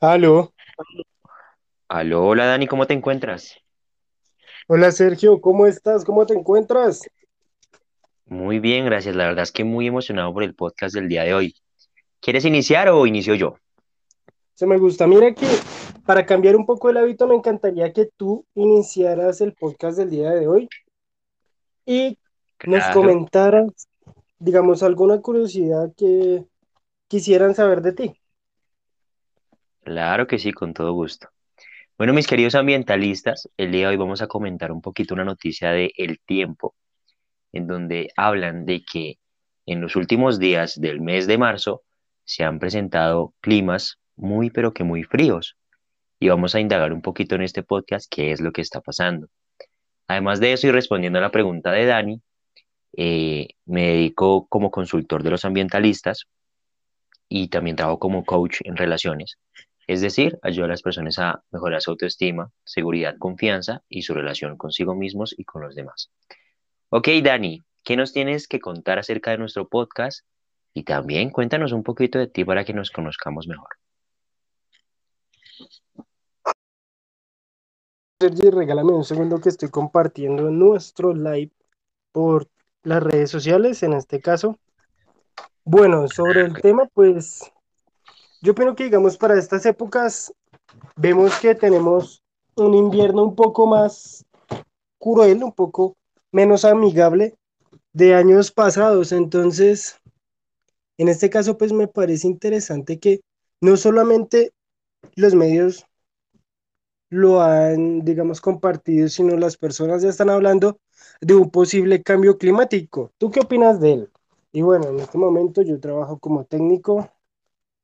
Aló, Aló, hola Dani, ¿cómo te encuentras? hola Sergio, ¿cómo estás? ¿Cómo te encuentras? Muy bien, gracias. La verdad es que muy emocionado por el podcast del día de hoy. ¿Quieres iniciar o inicio yo? Se me gusta. Mira que para cambiar un poco el hábito, me encantaría que tú iniciaras el podcast del día de hoy y nos comentaras, digamos, alguna curiosidad que quisieran saber de ti. Claro que sí, con todo gusto. Bueno, mis queridos ambientalistas, el día de hoy vamos a comentar un poquito una noticia de El Tiempo, en donde hablan de que en los últimos días del mes de marzo se han presentado climas muy, pero que muy fríos. Y vamos a indagar un poquito en este podcast qué es lo que está pasando. Además de eso, y respondiendo a la pregunta de Dani, Eh, me dedico como consultor de los ambientalistas y también trabajo como coach en relaciones. Es decir, ayudo a las personas a mejorar su autoestima, seguridad, confianza y su relación consigo mismos y con los demás. Ok, Dani, ¿qué nos tienes que contar acerca de nuestro podcast? Y también cuéntanos un poquito de ti para que nos conozcamos mejor. Sergio, regálame un segundo que estoy compartiendo nuestro live por las redes sociales, en este caso. Bueno, sobre el tema, pues yo opino que, digamos, para estas épocas vemos que tenemos un invierno un poco más cruel, un poco menos amigable de años pasados. Entonces, en este caso, pues me parece interesante que no solamente los medios lo han, digamos, compartido, sino las personas ya están hablando de un posible cambio climático. ¿Tú qué opinas de él? Y bueno, en este momento yo trabajo como técnico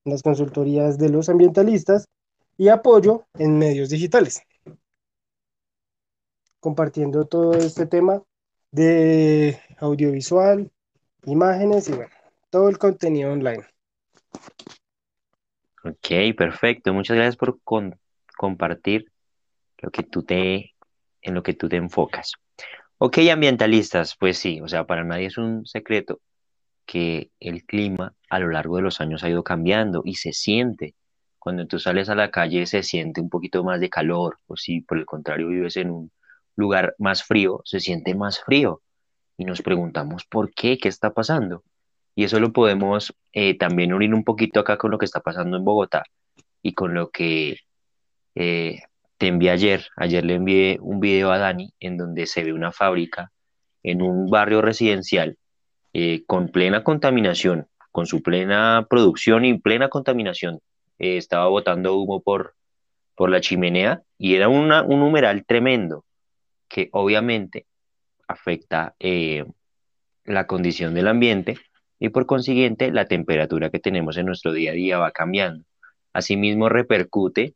las consultorías de los ambientalistas y apoyo en medios digitales, compartiendo todo este tema de audiovisual, imágenes y bueno, todo el contenido online. Ok, perfecto. Muchas gracias por compartir lo que tú te, en lo que tú te enfocas. Ok, ambientalistas, pues sí, o sea, para nadie es un secreto que el clima a lo largo de los años ha ido cambiando y se siente. Cuando tú sales a la calle se siente un poquito más de calor, o si por el contrario vives en un lugar más frío, se siente más frío. Y nos preguntamos por qué, qué está pasando. Y eso lo podemos eh, también unir un poquito acá con lo que está pasando en Bogotá y con lo que eh, te envié ayer. Ayer le envié un video a Dani en donde se ve una fábrica en un barrio residencial eh, con plena contaminación, con su plena producción y plena contaminación. Eh, estaba botando humo por, por la chimenea y era un numeral tremendo que obviamente afecta eh, la condición del ambiente y por consiguiente la temperatura que tenemos en nuestro día a día va cambiando. Asimismo repercute,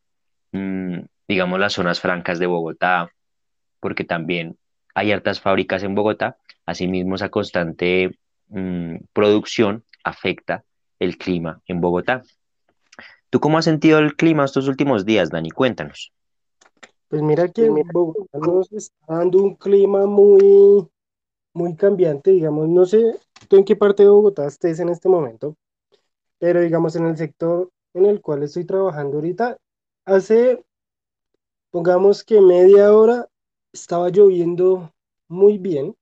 mmm, digamos, las zonas francas de Bogotá, porque también hay hartas fábricas en Bogotá, asimismo esa constante mm, producción afecta el clima en Bogotá. ¿Tú cómo has sentido el clima estos últimos días, Dani? Cuéntanos. Pues mira que Bogotá nos está dando un clima muy, muy cambiante, digamos, no sé tú en qué parte de Bogotá estés en este momento, pero digamos en el sector en el cual estoy trabajando ahorita, hace, pongamos que media hora estaba lloviendo muy bien,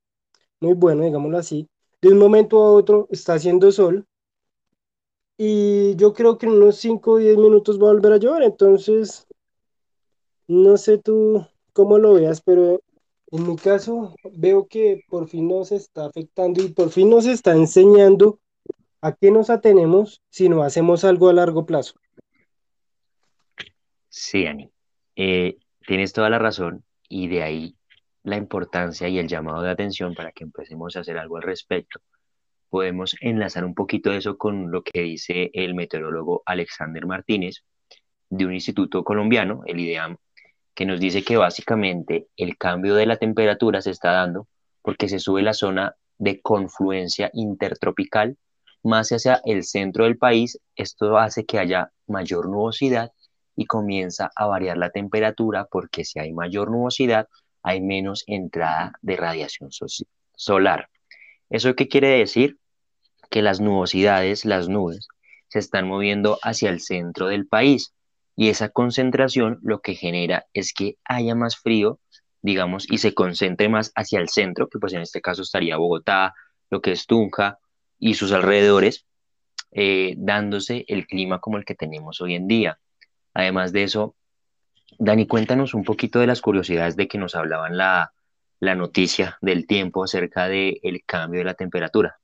muy bueno, digámoslo así. De un momento a otro está haciendo sol y yo creo que en unos 5 o 10 minutos va a volver a llover, entonces no sé tú cómo lo veas, pero en mi caso veo que por fin nos está afectando y por fin nos está enseñando a qué nos atenemos si no hacemos algo a largo plazo. Sí, Dani. Eh, tienes toda la razón y de ahí la importancia y el llamado de atención para que empecemos a hacer algo al respecto. Podemos enlazar un poquito eso con lo que dice el meteorólogo Alexander Martínez de un instituto colombiano, el IDEAM, que nos dice que básicamente el cambio de la temperatura se está dando porque se sube la zona de confluencia intertropical más hacia el centro del país. Esto hace que haya mayor nubosidad y comienza a variar la temperatura porque si hay mayor nubosidad hay menos entrada de radiación so solar. ¿Eso qué quiere decir? Que las nubosidades, las nubes, se están moviendo hacia el centro del país y esa concentración lo que genera es que haya más frío, digamos, y se concentre más hacia el centro, que pues en este caso estaría Bogotá, lo que es Tunja y sus alrededores, eh, dándose el clima como el que tenemos hoy en día. Además de eso, Dani, cuéntanos un poquito de las curiosidades de que nos hablaban la, la noticia del tiempo acerca del cambio de la temperatura.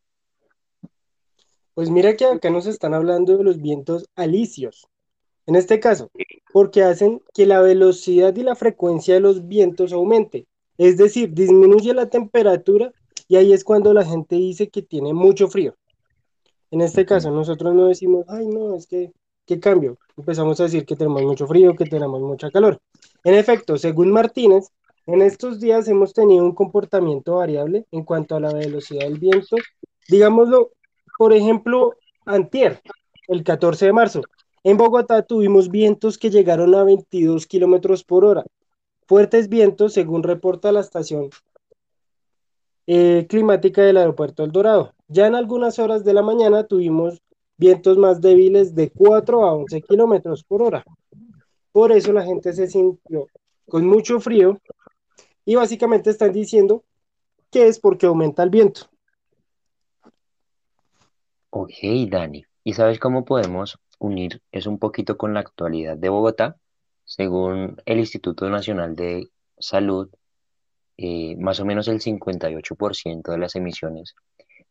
Pues mira que acá nos están hablando de los vientos alisios. En este caso, porque hacen que la velocidad y la frecuencia de los vientos aumente. Es decir, disminuye la temperatura y ahí es cuando la gente dice que tiene mucho frío. En este caso, nosotros no decimos, ay, no, es que, ¿qué cambio? Empezamos a decir que tenemos mucho frío, que tenemos mucha calor. En efecto, según Martínez, en estos días hemos tenido un comportamiento variable en cuanto a la velocidad del viento. Digámoslo, por ejemplo, antier, el 14 de marzo, en Bogotá tuvimos vientos que llegaron a 22 kilómetros por hora. Fuertes vientos, según reporta la estación eh, climática del aeropuerto El Dorado. Ya en algunas horas de la mañana tuvimos vientos más débiles de 4 a 11 kilómetros por hora. Por eso la gente se sintió con mucho frío y básicamente están diciendo que es porque aumenta el viento. Ok, Dani. ¿Y sabes cómo podemos unir eso un poquito con la actualidad de Bogotá? Según el Instituto Nacional de Salud, eh, más o menos el 58% de las emisiones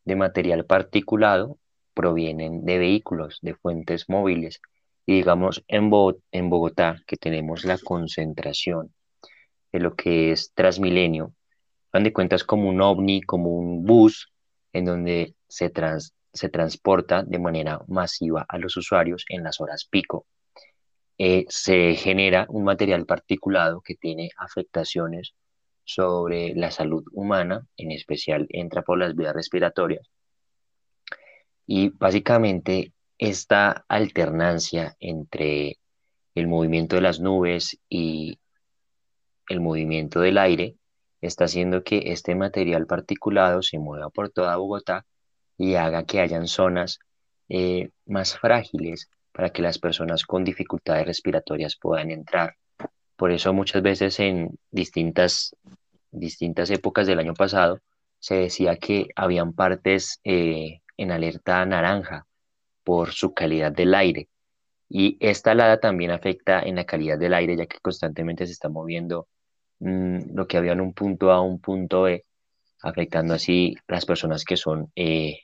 de material particulado provienen de vehículos, de fuentes móviles. Y digamos, en, en Bogotá, que tenemos la concentración de lo que es Transmilenio, dan de cuentas como un ovni, como un bus, en donde se, se transporta de manera masiva a los usuarios en las horas pico. Eh, se genera un material particulado que tiene afectaciones sobre la salud humana, en especial entra por las vías respiratorias. Y básicamente esta alternancia entre el movimiento de las nubes y el movimiento del aire está haciendo que este material particulado se mueva por toda Bogotá y haga que hayan zonas eh, más frágiles para que las personas con dificultades respiratorias puedan entrar. Por eso muchas veces en distintas, distintas épocas del año pasado se decía que habían partes eh, en alerta naranja por su calidad del aire. Y esta alada también afecta en la calidad del aire, ya que constantemente se está moviendo mm, lo que había en un punto A a un punto B, afectando así las personas que son eh,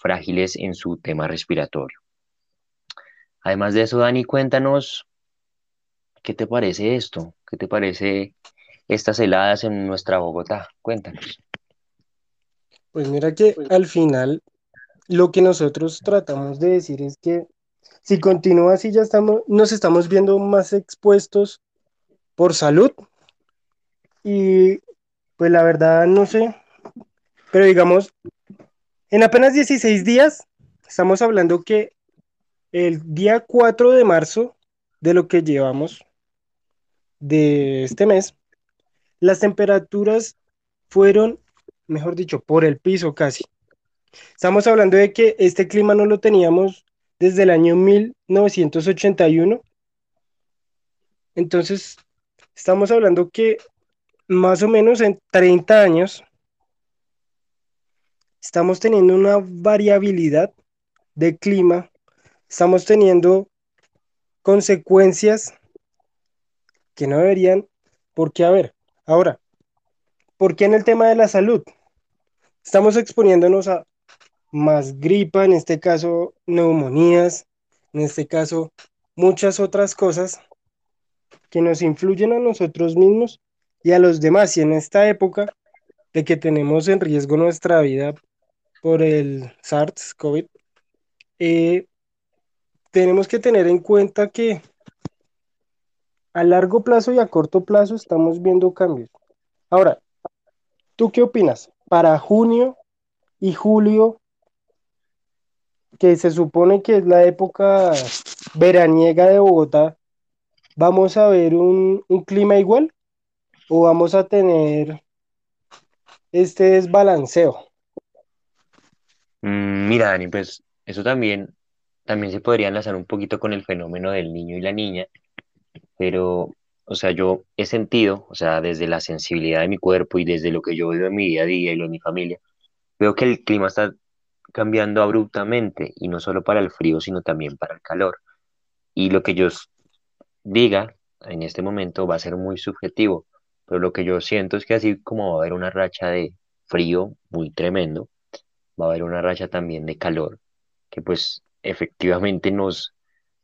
frágiles en su tema respiratorio. Además de eso, Dani, cuéntanos, ¿qué te parece esto? ¿Qué te parece estas heladas en nuestra Bogotá? Cuéntanos. Pues mira que al final lo que nosotros tratamos de decir es que si continúa así ya estamos, nos estamos viendo más expuestos por salud y pues la verdad no sé, pero digamos, en apenas 16 días, estamos hablando que el día 4 de marzo de lo que llevamos de este mes, las temperaturas fueron, mejor dicho, por el piso casi. Estamos hablando de que este clima no lo teníamos desde el año 1981. Entonces, estamos hablando que más o menos en 30 años estamos teniendo una variabilidad de clima, estamos teniendo consecuencias que no deberían por qué haber. Ahora, ¿por qué en el tema de la salud? Estamos exponiéndonos a más gripa, en este caso neumonías, en este caso muchas otras cosas que nos influyen a nosotros mismos y a los demás. Y en esta época de que tenemos en riesgo nuestra vida por el SARS-CoV, eh, tenemos que tener en cuenta que a largo plazo y a corto plazo estamos viendo cambios. Ahora, ¿tú qué opinas? Para junio y julio, que se supone que es la época veraniega de Bogotá, ¿vamos a ver un, un clima igual o vamos a tener este desbalanceo? Mm, mira, Dani, pues eso también, también se podría enlazar un poquito con el fenómeno del niño y la niña, pero, o sea, yo he sentido, o sea, desde la sensibilidad de mi cuerpo y desde lo que yo vivo en mi día a día y lo de mi familia, veo que el clima está cambiando abruptamente y no solo para el frío, sino también para el calor. Y lo que yo diga en este momento va a ser muy subjetivo, pero lo que yo siento es que así como va a haber una racha de frío muy tremendo, va a haber una racha también de calor, que pues efectivamente nos,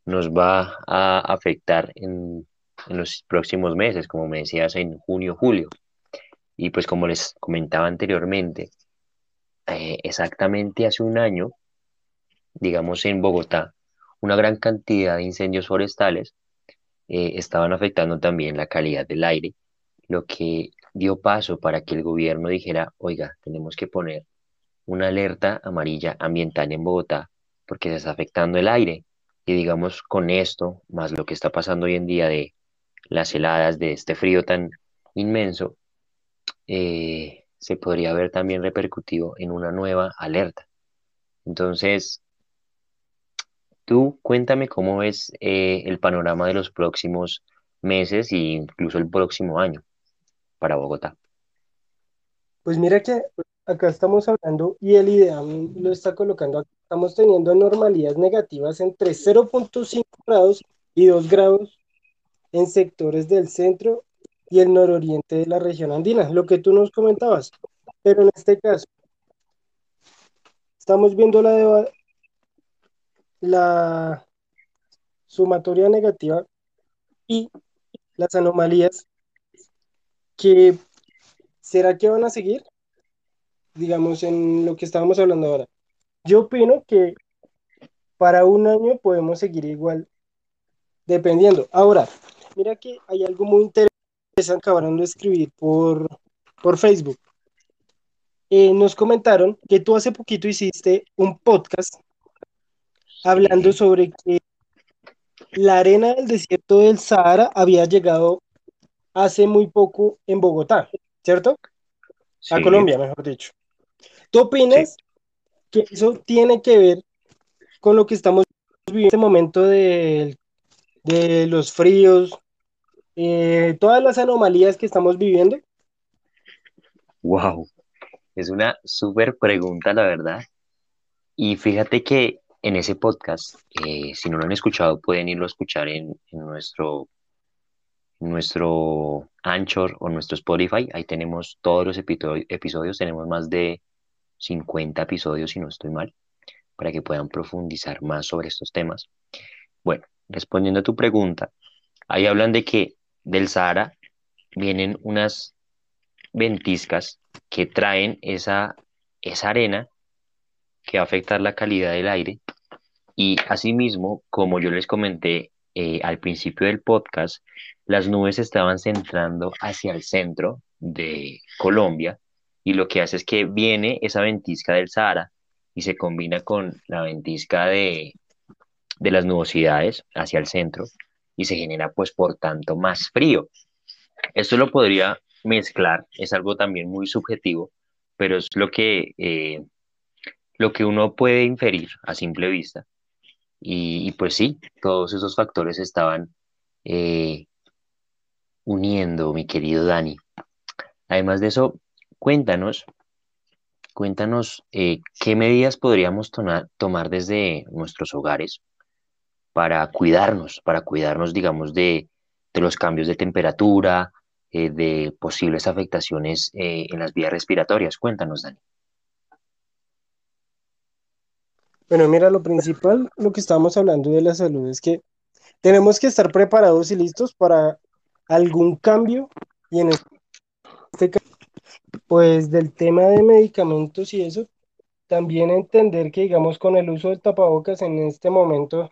nos va a afectar en, en los próximos meses, como me decías, en junio, julio. Y pues como les comentaba anteriormente, eh, exactamente hace un año, digamos en Bogotá, una gran cantidad de incendios forestales eh, estaban afectando también la calidad del aire, lo que dio paso para que el gobierno dijera, oiga, tenemos que poner una alerta amarilla ambiental en Bogotá porque se está afectando el aire. Y digamos, con esto, más lo que está pasando hoy en día de las heladas, de este frío tan inmenso, eh, se podría ver también repercutido en una nueva alerta. Entonces, tú cuéntame cómo ves eh, el panorama de los próximos meses e incluso el próximo año para Bogotá. Pues mira que acá estamos hablando y el IDEAM lo está colocando. Estamos teniendo anormalidades negativas entre 0.5 grados y 2 grados en sectores del centro y el nororiente de la región andina, lo que tú nos comentabas. Pero en este caso, estamos viendo la, la sumatoria negativa y las anomalías que será que van a seguir, digamos, en lo que estábamos hablando ahora. Yo opino que para un año podemos seguir igual, dependiendo. Ahora, mira que hay algo muy interesante que acabaron de escribir por, por Facebook. Eh, nos comentaron que tú hace poquito hiciste un podcast hablando sobre que la arena del desierto del Sahara había llegado hace muy poco en Bogotá, ¿cierto? A Colombia, mejor dicho. ¿Tú sí. opinas que eso tiene que ver con lo que estamos viviendo en este momento de, de los fríos, eh, todas las anomalías que estamos viviendo? Wow, es una súper pregunta, la verdad. Y fíjate que en ese podcast, eh, si no lo han escuchado, pueden irlo a escuchar en, nuestro, nuestro Anchor o nuestro Spotify. Ahí tenemos todos los episodios, tenemos más de 50 episodios, si no estoy mal, para que puedan profundizar más sobre estos temas. Bueno, respondiendo a tu pregunta, ahí hablan de que del Sahara vienen unas ventiscas que traen esa, esa arena que va a afectar la calidad del aire. Y asimismo, como yo les comenté eh, al principio del podcast, las nubes estaban centrando hacia el centro de Colombia y lo que hace es que viene esa ventisca del Sahara y se combina con la ventisca de, de las nubosidades hacia el centro y se genera pues por tanto más frío. Esto lo podría mezclar, es algo también muy subjetivo, pero es lo que, eh, lo que uno puede inferir a simple vista y, pues sí, todos esos factores estaban eh, uniendo, mi querido Dani. Además de eso, cuéntanos, cuéntanos eh, qué medidas podríamos tomar desde nuestros hogares para cuidarnos, para cuidarnos, digamos, de, los cambios de temperatura, eh, de posibles afectaciones eh, en las vías respiratorias. Cuéntanos, Dani. Bueno, mira, lo principal, lo que estábamos hablando de la salud es que tenemos que estar preparados y listos para algún cambio y en este caso, pues del tema de medicamentos y eso, también entender que, digamos, con el uso del tapabocas en este momento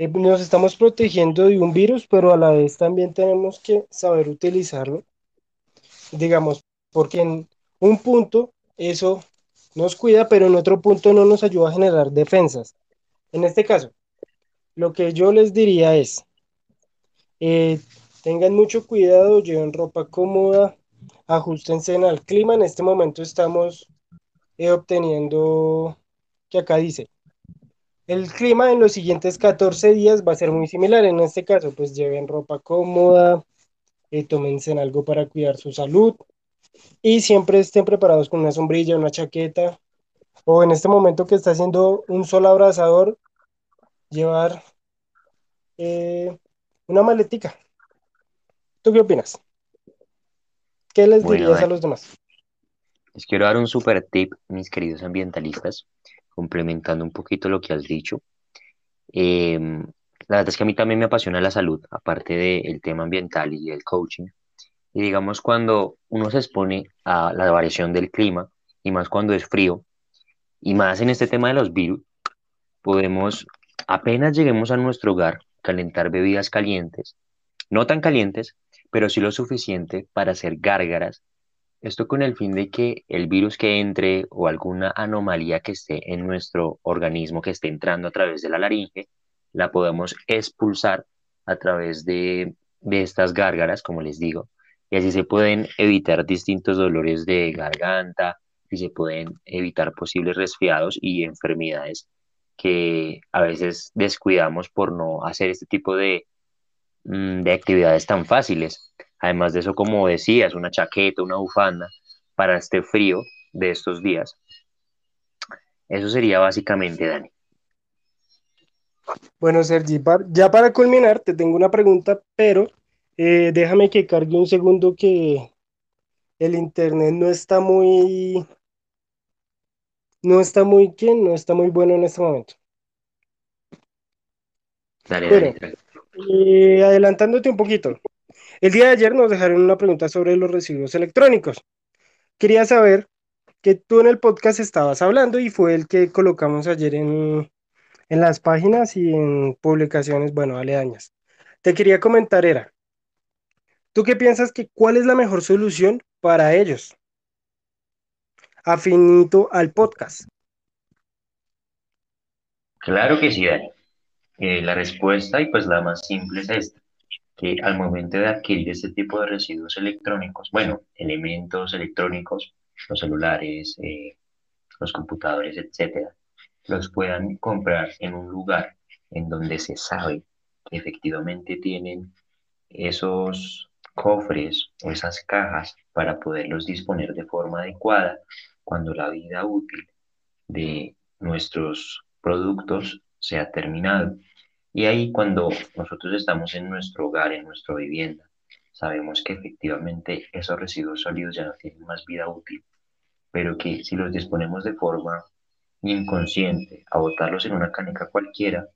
eh, nos estamos protegiendo de un virus, pero a la vez también tenemos que saber utilizarlo, digamos, porque en un punto eso nos cuida, pero en otro punto no nos ayuda a generar defensas. En este caso, lo que yo les diría es, eh, tengan mucho cuidado, lleven ropa cómoda, ajustense al clima. En este momento estamos eh, obteniendo, que acá dice, El clima en los siguientes 14 días va a ser muy similar. En este caso, pues lleven ropa cómoda, eh, tómense algo para cuidar su salud y siempre estén preparados con una sombrilla, una chaqueta o en este momento que está haciendo un sol abrasador, llevar eh, una maletica. ¿Tú qué opinas? ¿Qué les Bueno, dirías a Dani, los demás? les quiero dar un super tip, mis queridos ambientalistas, complementando un poquito lo que has dicho. Em, la verdad es que a mí también me apasiona la salud, aparte del tema ambiental y el coaching. Y digamos, cuando uno se expone a la variación del clima, y más cuando es frío, y más en este tema de los virus, podemos, apenas lleguemos a nuestro hogar, calentar bebidas calientes, no tan calientes, pero sí lo suficiente para hacer gárgaras. Esto con el fin de que el virus que entre o alguna anomalía que esté en nuestro organismo, que esté entrando a través de la laringe, la podemos expulsar a través de, de estas gárgaras, como les digo, y así se pueden evitar distintos dolores de garganta y se pueden evitar posibles resfriados y enfermedades que a veces descuidamos por no hacer este tipo de, mm, de actividades tan fáciles. Además de eso, como decías, una chaqueta, una bufanda para este frío de estos días. Eso sería básicamente, Dani. Bueno, Sergi, ya para culminar, te tengo una pregunta, pero eh, déjame que cargue un segundo que el internet no está muy, no está muy, ¿quién? No está muy bueno en este momento. Dale, Bueno, tranquilo. eh, adelantándote un poquito. El día de ayer nos dejaron una pregunta sobre los residuos electrónicos. Quería saber que tú en el podcast estabas hablando y fue el que colocamos ayer en, en las páginas y en publicaciones, bueno, aledañas. Te quería comentar, era, ¿tú qué piensas que cuál es la mejor solución para ellos? Afinito al podcast. Claro que sí, Dani. Eh, la respuesta, y pues la más simple es esta, que al momento de adquirir este tipo de residuos electrónicos, bueno, elementos electrónicos, los celulares, eh, los computadores, etcétera, los puedan comprar en un lugar en donde se sabe que efectivamente tienen esos cofres o esas cajas para poderlos disponer de forma adecuada cuando la vida útil de nuestros productos se ha terminado. Y ahí cuando nosotros estamos en nuestro hogar, en nuestra vivienda, sabemos que efectivamente esos residuos sólidos ya no tienen más vida útil, pero que si los disponemos de forma inconsciente a botarlos en una caneca cualquiera,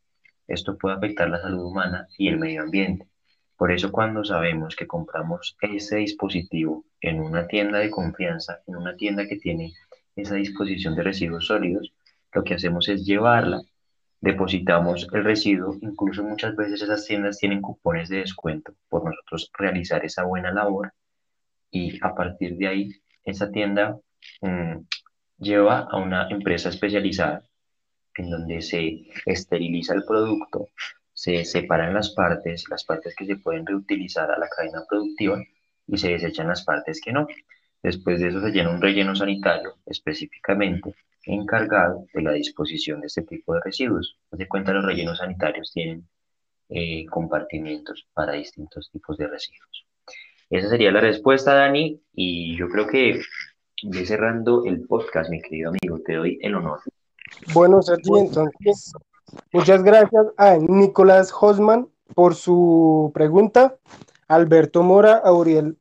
esto puede afectar la salud humana y el medio ambiente. Por eso cuando sabemos que compramos ese dispositivo en una tienda de confianza, en una tienda que tiene esa disposición de residuos sólidos, lo que hacemos es llevarla, depositamos el residuo, incluso muchas veces esas tiendas tienen cupones de descuento por nosotros realizar esa buena labor y a partir de ahí esa tienda mm, lleva a una empresa especializada en donde se esteriliza el producto, se separan las partes, las partes que se pueden reutilizar a la cadena productiva y se desechan las partes que no. Después de eso se llena un relleno sanitario específicamente encargado de la disposición de este tipo de residuos. De cuenta, los rellenos sanitarios tienen eh, compartimientos para distintos tipos de residuos. Esa sería la respuesta, Dani, y yo creo que voy cerrando el podcast, mi querido amigo, te doy el honor. Bueno, Sergi, entonces, muchas gracias a Nicolás Hosman por su pregunta, Alberto Mora, a Uriel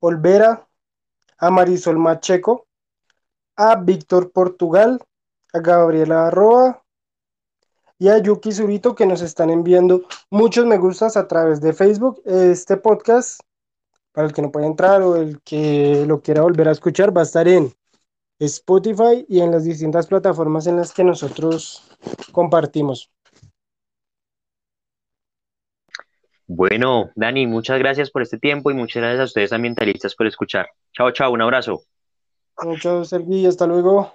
Olvera, a Marisol Macheco, a Víctor Portugal, a Gabriela Arroa y a Yuki Zurito que nos están enviando muchos me gustas a través de Facebook. Este podcast, para el que no pueda entrar o el que lo quiera volver a escuchar, va a estar en Spotify y en las distintas plataformas en las que nosotros compartimos. Bueno, Dani, muchas gracias por este tiempo y muchas gracias a ustedes ambientalistas por escuchar. Chao, chao, un abrazo. Muchos, Sergi, hasta luego.